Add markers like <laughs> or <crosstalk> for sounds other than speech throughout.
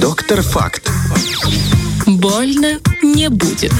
Доктор Факт. Больно не будет.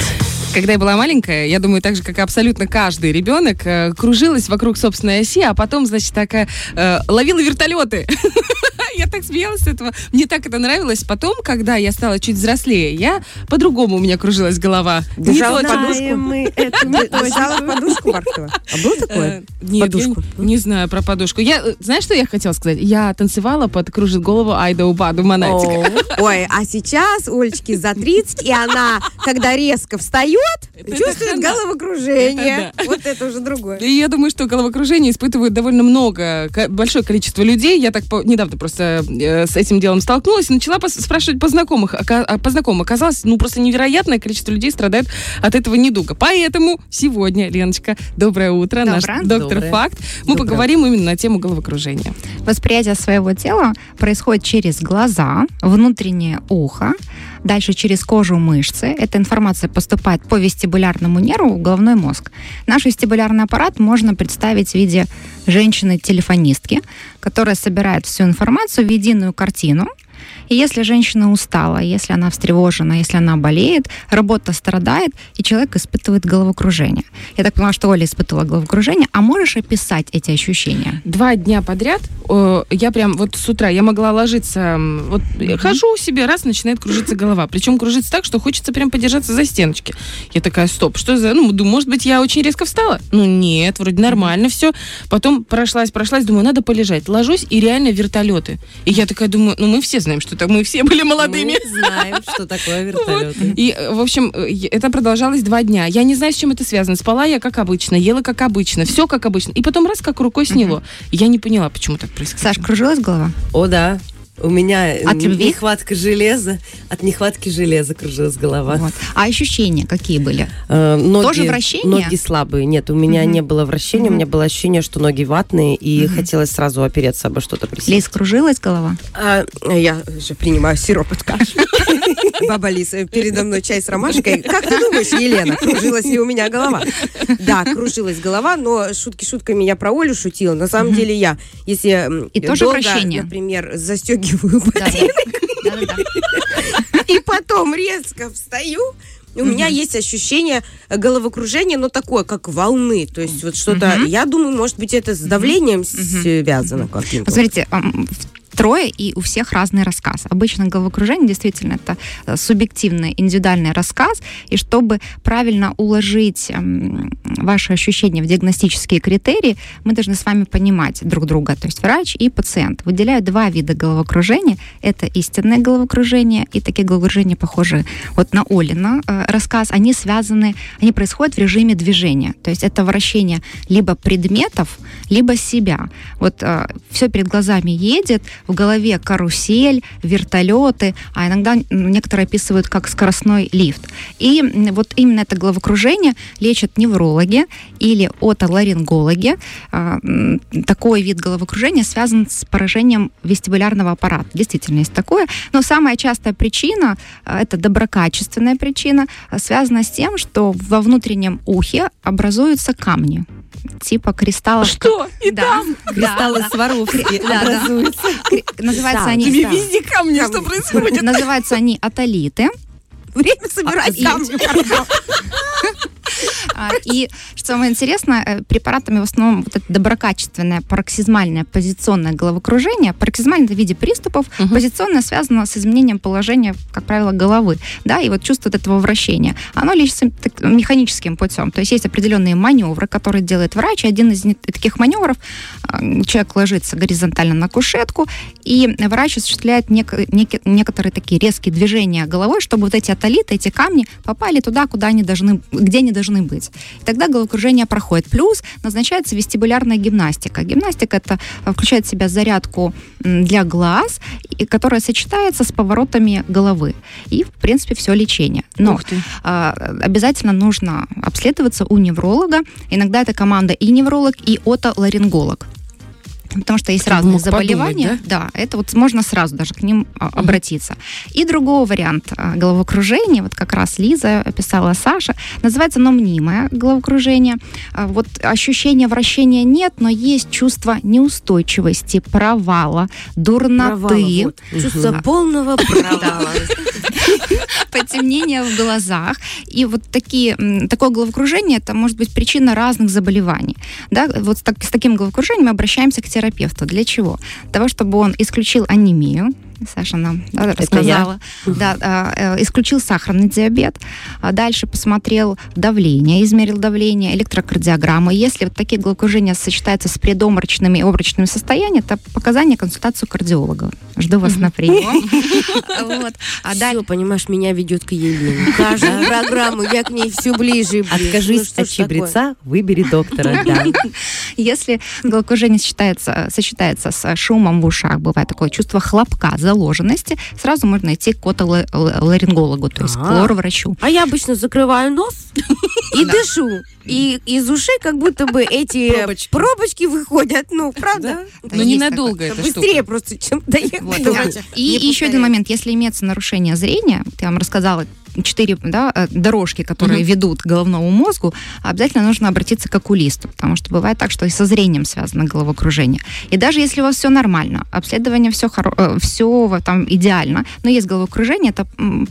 Когда я была маленькая, я думаю, так же, как и абсолютно каждый ребенок, э, кружилась вокруг собственной оси, а потом, значит, такая э, ловила вертолеты. <laughs> <laughs> Я так смеялась с этого. Мне так это нравилось. Потом, когда я стала чуть взрослее, я по-другому у меня кружилась голова. Держала подушку. мы Держала подушку во рту. <laughs> А было Э, такое? Нет, Подушку. не знаю про подушку. Я, э, знаешь, что я хотела сказать? Я танцевала под «Кружит голову Айда Убаду Монатика. Ой, а сейчас Олечке за 30, и она, когда резко встает, чувствует головокружение. Вот это уже другое. И я думаю, что головокружение испытывают довольно много, большое количество людей. Я так недавно просто э, с этим делом столкнулась и начала спрашивать по знакомых. А по знакомым оказалось, ну, просто невероятное количество людей страдает от этого недуга. Поэтому сегодня, Леночка, доброе утро, наш Доброе. доктор Доброе. Факт. Мы Доброе. поговорим именно на тему головокружения. Восприятие своего тела происходит через глаза, внутреннее ухо, дальше через кожу мышцы. Эта информация поступает по вестибулярному нерву в головной мозг. Наш вестибулярный аппарат можно представить в виде женщины-телефонистки, которая собирает всю информацию в единую картину. И если женщина устала, если она встревожена, если она болеет, работа страдает, и человек испытывает головокружение. Я так поняла, что Оля испытывала головокружение. А можешь описать эти ощущения? Два дня подряд э, я прям вот с утра я могла ложиться, вот э, хожу себе, раз начинает кружиться голова. Причем кружится так, что хочется прям подержаться за стеночки. Я такая, стоп, что за, ну, думаю, может быть, я очень резко встала? Ну, нет, вроде нормально все. Потом прошлась, прошлась, думаю, надо полежать. Ложусь, и реально вертолеты. И я такая думаю, ну, мы все знаем, что так, мы все были молодыми. Мы знаем, что такое <laughs> вертолеты. И, э, в общем, э, это продолжалось два дня. Я не знаю, с чем это связано. Спала я как обычно, ела как обычно, все как обычно. И потом раз как рукой сняло. И Я не поняла, почему так происходит. Саш, кружилась голова? О, да. У меня От любви? нехватка железа. От нехватки железа кружилась голова. Вот. А ощущения какие были? Э, ноги, Тоже вращение? Ноги слабые. Нет, у меня Мгм. не было вращения, у меня было ощущение, что ноги ватные, и хотелось сразу опереться обо что-то. Лиз, кружилась голова? А, я же принимаю сироп от кашля. <laughs> Баба Лиса, передо мной чай с ромашкой. Как ты думаешь, Елена, кружилась ли у меня голова? Да, кружилась голова, но шутки шутками я про Олю шутила. На самом деле я, если И тоже долго, вращение? например, застегиваю да. <laughs> и потом резко встаю, у меня есть ощущение головокружения, но такое, как волны. То есть вот что-то, я думаю, может быть, это с давлением связано каким-то. Посмотрите, трое, и у всех разный рассказ. Обычно головокружение действительно это э, субъективный, индивидуальный рассказ, и чтобы правильно уложить ам, ваши ощущения в диагностические критерии, мы должны с вами понимать друг друга, то есть врач и пациент. Выделяют два вида головокружения. Это истинное головокружение и такие головокружения, похожие вот на Олина э, рассказ. Они связаны, они происходят в режиме движения. То есть это вращение либо предметов, либо себя. Вот все перед глазами едет, в голове карусель, вертолеты, а иногда некоторые описывают как скоростной лифт. И вот именно это головокружение лечат неврологи или отоларингологи. А, Такой вид головокружения связан с поражением вестибулярного аппарата. Действительно есть такое. Но самая частая причина, а, это доброкачественная причина, связана с тем, что во внутреннем ухе образуются камни типа кристаллов. Что? И Да, там? Кристаллы да. Сваровски Да, образуются. Называются они... Тебе везде камни, что происходит? Называются они атолиты. Время собирать камни. <laughs> А, И что самое интересное, э, препаратами в основном вот это доброкачественное пароксизмальное позиционное головокружение. Пароксизмальное в виде приступов, Мгм. позиционное связано с изменением положения, как правило, головы. Да, и вот чувство вот этого вращения. Оно лечится так- механическим путем. То есть есть определенные маневры, которые делает врач. И Один из таких маневров а, человек ложится горизонтально на кушетку, и врач осуществляет нек- неки- некоторые такие резкие движения головой, чтобы вот эти атолиты, эти камни попали туда, куда они должны, где они должны быть. И тогда головокружение проходит. Плюс назначается вестибулярная гимнастика. Гимнастика это а, включает в себя зарядку для глаз, которая сочетается с поворотами головы. И, в принципе, все лечение. Но а, обязательно нужно обследоваться у невролога. Иногда это команда и невролог, и отоларинголог. Потому что есть Кто разные мог подумать, заболевания. да? это вот можно сразу даже к ним а, обратиться. И другой вариант а, головокружения, вот как раз Лиза описала Саша, называется оно мнимое головокружение. А, Вот ощущения вращения нет, но есть чувство неустойчивости, провала, дурноты. Провала, вот. Чувство полного провала. <laughs> <laughs> потемнение в глазах. И вот такие, такое головокружение, это может быть причина разных заболеваний. Да? Вот с, так- с таким головокружением мы обращаемся к терапевту. Для чего? Для того, чтобы он исключил анемию, Саша нам да, рассказала. Да, а, э, исключил сахарный диабет. А дальше посмотрел давление, измерил давление, электрокардиограмму. Если вот такие головокружения сочетаются с предоморочными и обморочными состояниями, это показания консультацию кардиолога. Жду вас на прием. <laughs> Вот. А Все, понимаешь, меня ведет к Елене. Каждую программу я к ней все ближе и ближе. Ну, Откажись что от чебреца, выбери доктора. <laughs> Да. Если головокружение сочетается, сочетается с шумом в ушах, бывает такое чувство хлопка, заложенности, сразу можно идти к отоларингологу, то есть к А. лор-врачу. А я обычно закрываю нос и <laughs> дышу. И из ушей как будто бы эти Пробочки. пробочки выходят. Ну, правда? Но есть ненадолго эта Быстрее штука. просто, чем доехать. И Не еще один момент, если имеется нарушение зрения, я вам рассказала четыре да, э, дорожки, которые Мгм. ведут к головному мозгу, обязательно нужно обратиться к окулисту, потому что бывает так, что и со зрением связано головокружение. И даже если у вас все нормально, обследование все, хоро- все там идеально, но есть головокружение, это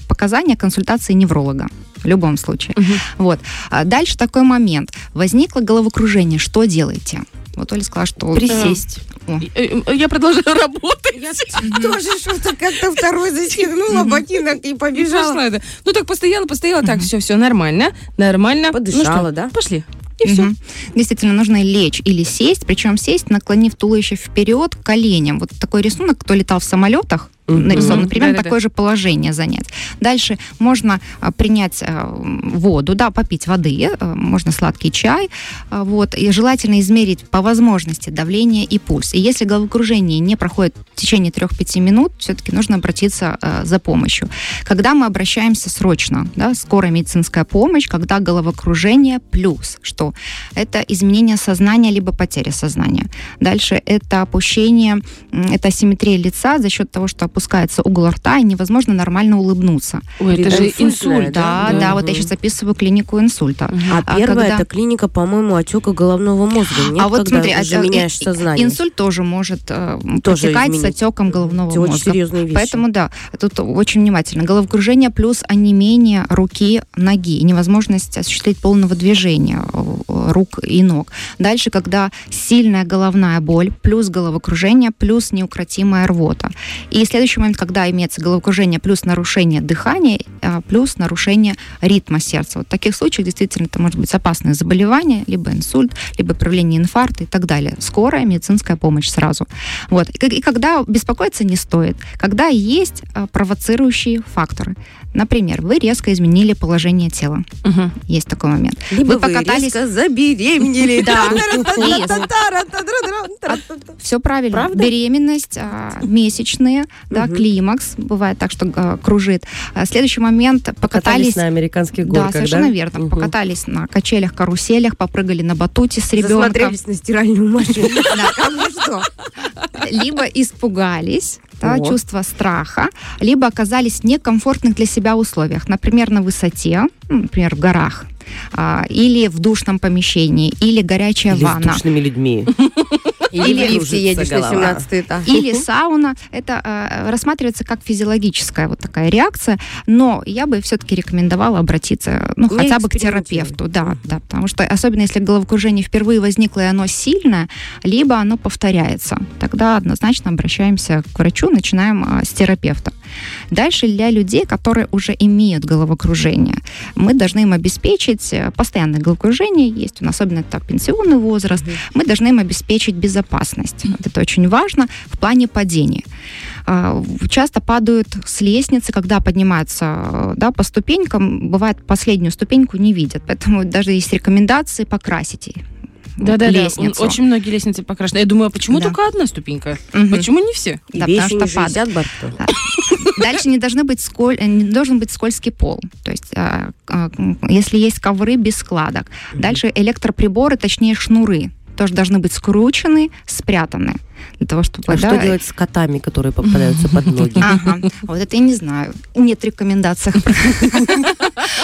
показания консультации невролога в любом случае. Мгм. Вот. А дальше такой момент. Возникло головокружение, что делаете? Вот Оля сказала, что... Присесть. О. Э, Я продолжаю <laughs> работать. Я <laughs> тоже что-то как-то второй застегнула ботинок и побежала. Ну так постояла, постояла, так, все, все нормально, нормально. Подышала, Ну что, да? Пошли. И все. Действительно, нужно лечь или сесть, причем сесть, наклонив туловище вперед коленям. Вот такой рисунок, кто летал в самолетах. Нарисован, примерно Да-да-да. такое же положение занять. Дальше можно а, принять а, воду, да, попить воды, а, можно сладкий чай, а, вот, и желательно измерить по возможности давление и пульс. И если головокружение не проходит в течение 3-5 минут, все-таки нужно обратиться а, за помощью. Когда мы обращаемся срочно, да, скорая медицинская помощь, когда головокружение плюс, что это изменение сознания либо потеря сознания. Дальше это опущение, это асимметрия лица за счет того, что опускается угол рта и невозможно нормально улыбнуться. Ой, это же Инсультная, инсульт. Да, да? да, вот Мгм. я сейчас описываю клинику инсульта. А А первая когда- это клиника, по-моему, отека головного мозга. Нет, а вот когда смотри, уже а- меняешь сознание. Инсульт тоже может э, Тоже протекать с изменить. отеком головного Это очень мозга. серьезные вещи. Поэтому да, тут очень внимательно. Головокружение плюс онемение руки, ноги, невозможность осуществить полного движения э, рук и ног. Дальше, когда сильная головная боль, плюс головокружение, плюс неукротимая рвота. И следующий Следующий момент, когда имеется головокружение плюс нарушение дыхания, а, плюс нарушение ритма сердца. Вот в таких случаях действительно это может быть опасное заболевание, либо инсульт, либо проявление инфаркта и так далее. Скорая медицинская помощь сразу. Вот. И когда беспокоиться не стоит, когда есть а, провоцирующие факторы. Например, вы резко изменили положение тела. Угу. Есть такой момент. Либо вы, вы покатались... резко забеременели. <laughs> А, Все правильно. Беременность, месячные, месячные, да, климакс, бывает так, что а, кружит. А, Следующий момент, Катались покатались... на американских Да, горках, совершенно верно. Мгм. Покатались на качелях, каруселях, попрыгали на батуте с ребенком. Засмотрелись на стиральную машину. <laughs> Да. Либо испугались, да, Вот. чувство страха, либо оказались в некомфортных для себя условиях, например, на высоте, ну, например, в горах, а, или в душном помещении, или горячая Или с ванна. душными людьми. <laughs> Или в лифте едешь на голова. 17 этаж. или сауна, это э, рассматривается как физиологическая вот такая реакция, но я бы все-таки рекомендовала обратиться, ну, Не хотя бы к терапевту, да, да, потому что особенно если головокружение впервые возникло и оно сильное, либо оно повторяется, тогда однозначно обращаемся к врачу, начинаем а, с терапевта. Дальше для людей, которые уже имеют головокружение, мы должны им обеспечить э, постоянное головокружение, есть у нас особенно это пенсионный возраст, мы должны им обеспечить безопасность. Вот это очень важно в плане падения. А, Часто падают с лестницы, когда поднимаются э, да, по ступенькам, бывает последнюю ступеньку не видят, поэтому даже есть рекомендации покрасить ей Да-да-да, лестницу. он- очень многие лестницы покрашены. Я думаю, а почему Да. только одна ступенька? Мгм. Почему не все? Да, вещи потому что падает. 60 бортов. Дальше не должны быть сколь... э, не должен быть скользкий пол. То есть, а, а, м, если есть ковры без складок. Дальше электроприборы, точнее шнуры. тоже должны быть скручены, спрятаны для того, чтобы... А да, что делать с котами, которые <laughs> попадаются под ноги? Ага, вот это я не знаю. Нет рекомендаций. <laughs>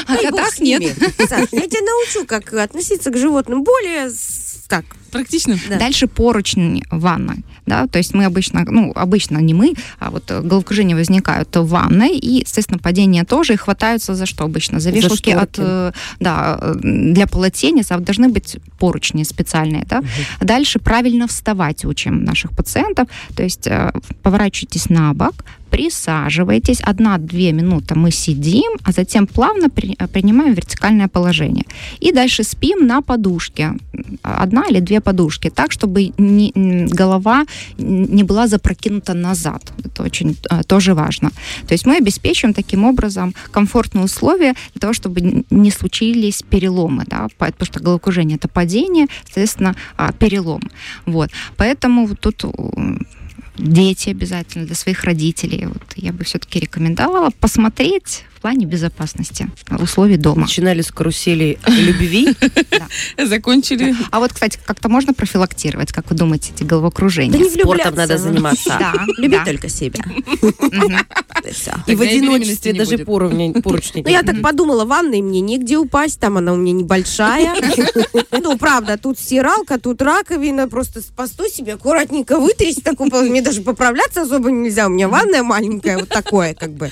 О бог котах с нет. я тебя научу, как относиться к животным более с- так. Практично. Да. Дальше поручни в ванной. Да, то есть мы обычно, ну, обычно не мы, а вот головокружения возникают в ванной, и, естественно, падения тоже, и хватаются за что обычно? За За вешалки от, шторки. э, да, для полотенец, а должны быть поручни специальные, да. Дальше правильно вставать учим наших пациентов, то есть э, поворачивайтесь на бок, присаживайтесь, одна-две минуты мы сидим, а затем плавно при- э, принимаем вертикальное положение. И дальше спим на подушке, одна или две подушки, так, чтобы не- голова не была запрокинута назад. Это очень э, тоже важно. То есть мы обеспечиваем таким образом комфортные условия для того, чтобы не случились переломы, да, по- потому что головокружение это падение, соответственно, а, перелом. Вот. Поэтому тут дети обязательно для своих родителей. Вот я бы все-таки рекомендовала посмотреть в плане безопасности условий дома. Начинали с карусели любви. <laughs> Закончили. А вот, кстати, как-то можно профилактировать, как вы думаете, эти головокружения? Да не Спортом надо заниматься. Да, Люби только себя. <laughs> И в одиночестве даже поручни Ну, я так подумала, ванной мне негде упасть, там она у меня небольшая. <laughs> Ну, правда, тут стиралка, тут раковина, просто постой себе аккуратненько вытрясти мне даже поправляться особо нельзя, у меня ванная маленькая, вот такое как бы.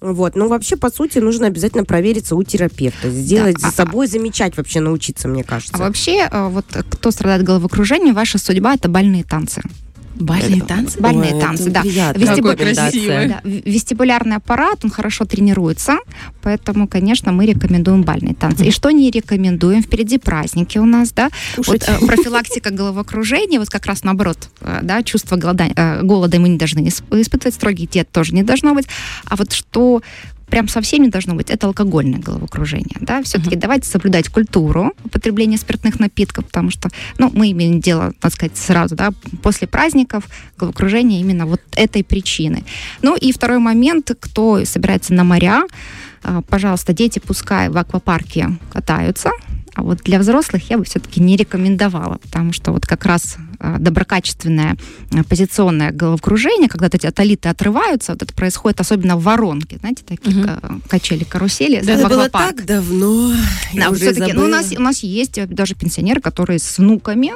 Вот, ну вообще, по сути, нужно обязательно провериться у терапевта, сделать Да, за а- собой, замечать вообще научиться, мне кажется. А вообще, э, вот кто страдает головокружением, ваша судьба это бальные танцы. Бальные танцы? Бальные Ой, танцы, это да. Вестибу-. Да, вестибулярный аппарат, он хорошо тренируется, поэтому, конечно, мы рекомендуем бальные танцы. И что не рекомендуем? Впереди праздники у нас, да, вот, э, профилактика головокружения, вот как раз наоборот, э, да, чувство голода, э, голода мы не должны исп- испытывать, строгий диет тоже не должно быть, а вот что прям совсем не должно быть, это алкогольное головокружение, да, все-таки давайте соблюдать культуру употребления спиртных напитков, потому что, ну, мы имеем дело, так сказать, сразу, да, после праздников головокружение именно вот этой причины. Ну и второй момент, кто собирается на моря, а, пожалуйста, дети пускай в аквапарке катаются, а вот для взрослых я бы все-таки не рекомендовала, потому что вот как раз а, доброкачественное а, позиционное головокружение, когда эти атолиты отрываются, вот это происходит особенно в воронке, знаете, такие Мгм. ка- качели, карусели Это в было так давно. Да, все-таки, ну, у нас, у нас есть даже пенсионеры, которые с внуками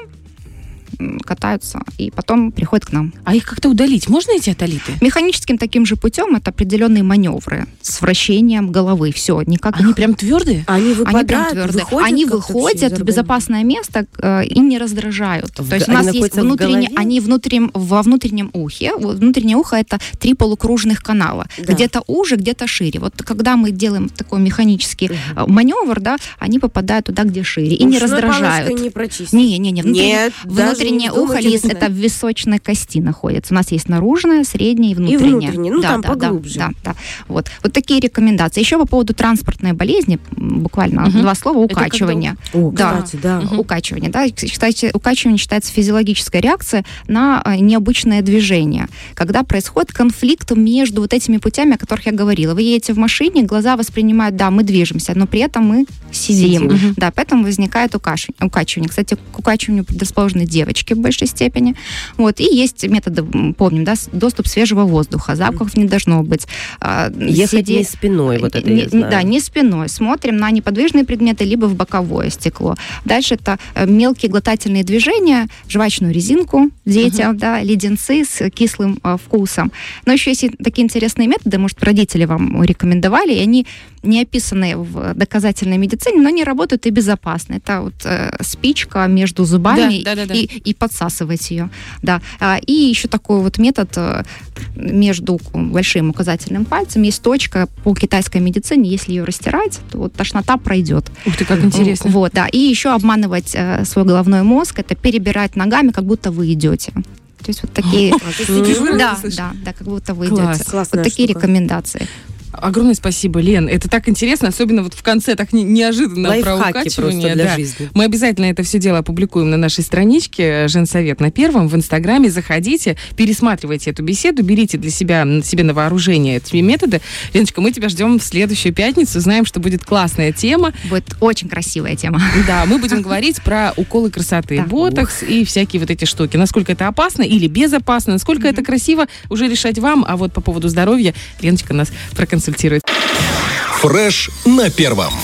катаются и потом приходят к нам. А их как-то удалить? Можно эти атолиты? Механическим таким же путем это определенные маневры с вращением головы. Все, никак Они прям твердые? Они они прям выпадают, твердые. выходят Они выходят в безопасное место э, и не раздражают. В То есть г- у нас они есть находятся в внутреннее, голове? они внутреннем, во внутреннем ухе. Вот Внутреннее ухо это три полукружных канала. Да. Где-то уже, где-то шире. Вот когда мы делаем такой механический э, маневр, да, они попадают туда, где шире и не Ушной раздражают. не прочистить. Не, не, не. Внутреннее, Нет, даже внутреннее не ухо лист, начинать. это в височной кости находится. У нас есть наружное, среднее и внутреннее. внутреннее, ну, да, там да, поглубже. Да, да, да. Вот. вот такие рекомендации. Еще по поводу транспортной болезни, буквально Мгм. два слова, Это когда укачивание. О, Да. кстати, да. Мгм. Укачивание, да, считайте, укачивание считается физиологической реакцией на а, необычное движение, когда происходит конфликт между вот этими путями, о которых я говорила. Вы едете в машине, глаза воспринимают, да, мы движемся, но при этом мы сидим. Мгм. Да, поэтому возникает укачивание. Кстати, к укачиванию предрасположены девочки в большей степени. Вот, и есть методы, помним, да, доступ свежего воздуха, запахов не должно быть. А, Ехать сидеть- не спиной, вот это не- я знаю. Да, не спиной. Смотрим на неподвижные предметы, либо в боковое стекло. Дальше это э, мелкие глотательные движения, жвачную резинку детям, да, леденцы с кислым э, вкусом. Но еще есть и такие интересные методы, может, родители вам рекомендовали, и они не описаны в доказательной медицине, но они работают и безопасно. Это вот э, спичка между зубами Да, да, да, да. и, и подсасывать ее. Да. А, И еще такой вот метод э, между большим указательным пальцем есть точка по китайской медицине, если ее растирать, то вот тошнота пройдет. Ух ты, как интересно. Вот, да. И еще обманывать э, свой головной мозг, это перебирать ногами, как будто вы идете. То есть вот такие... <laughs> А, Да, да, да, как будто вы идете. Вот такие рекомендации. Огромное спасибо, Лен. Это так интересно, особенно вот в конце так не- неожиданно про Лайфхаки просто укачивание. для да. жизни. Мы обязательно это все дело опубликуем на нашей страничке Женсовет на первом в Инстаграме. Заходите, пересматривайте эту беседу, берите для себя себе на вооружение эти методы. Леночка, мы тебя ждем в следующую пятницу. Знаем, что будет классная тема. Будет очень красивая тема. <laughs> Да, мы будем говорить про уколы красоты, ботокс и всякие вот эти штуки. Насколько это опасно или безопасно, насколько это красиво, уже решать вам. А вот по поводу здоровья Леночка нас проконсультирует. Фреш на первом.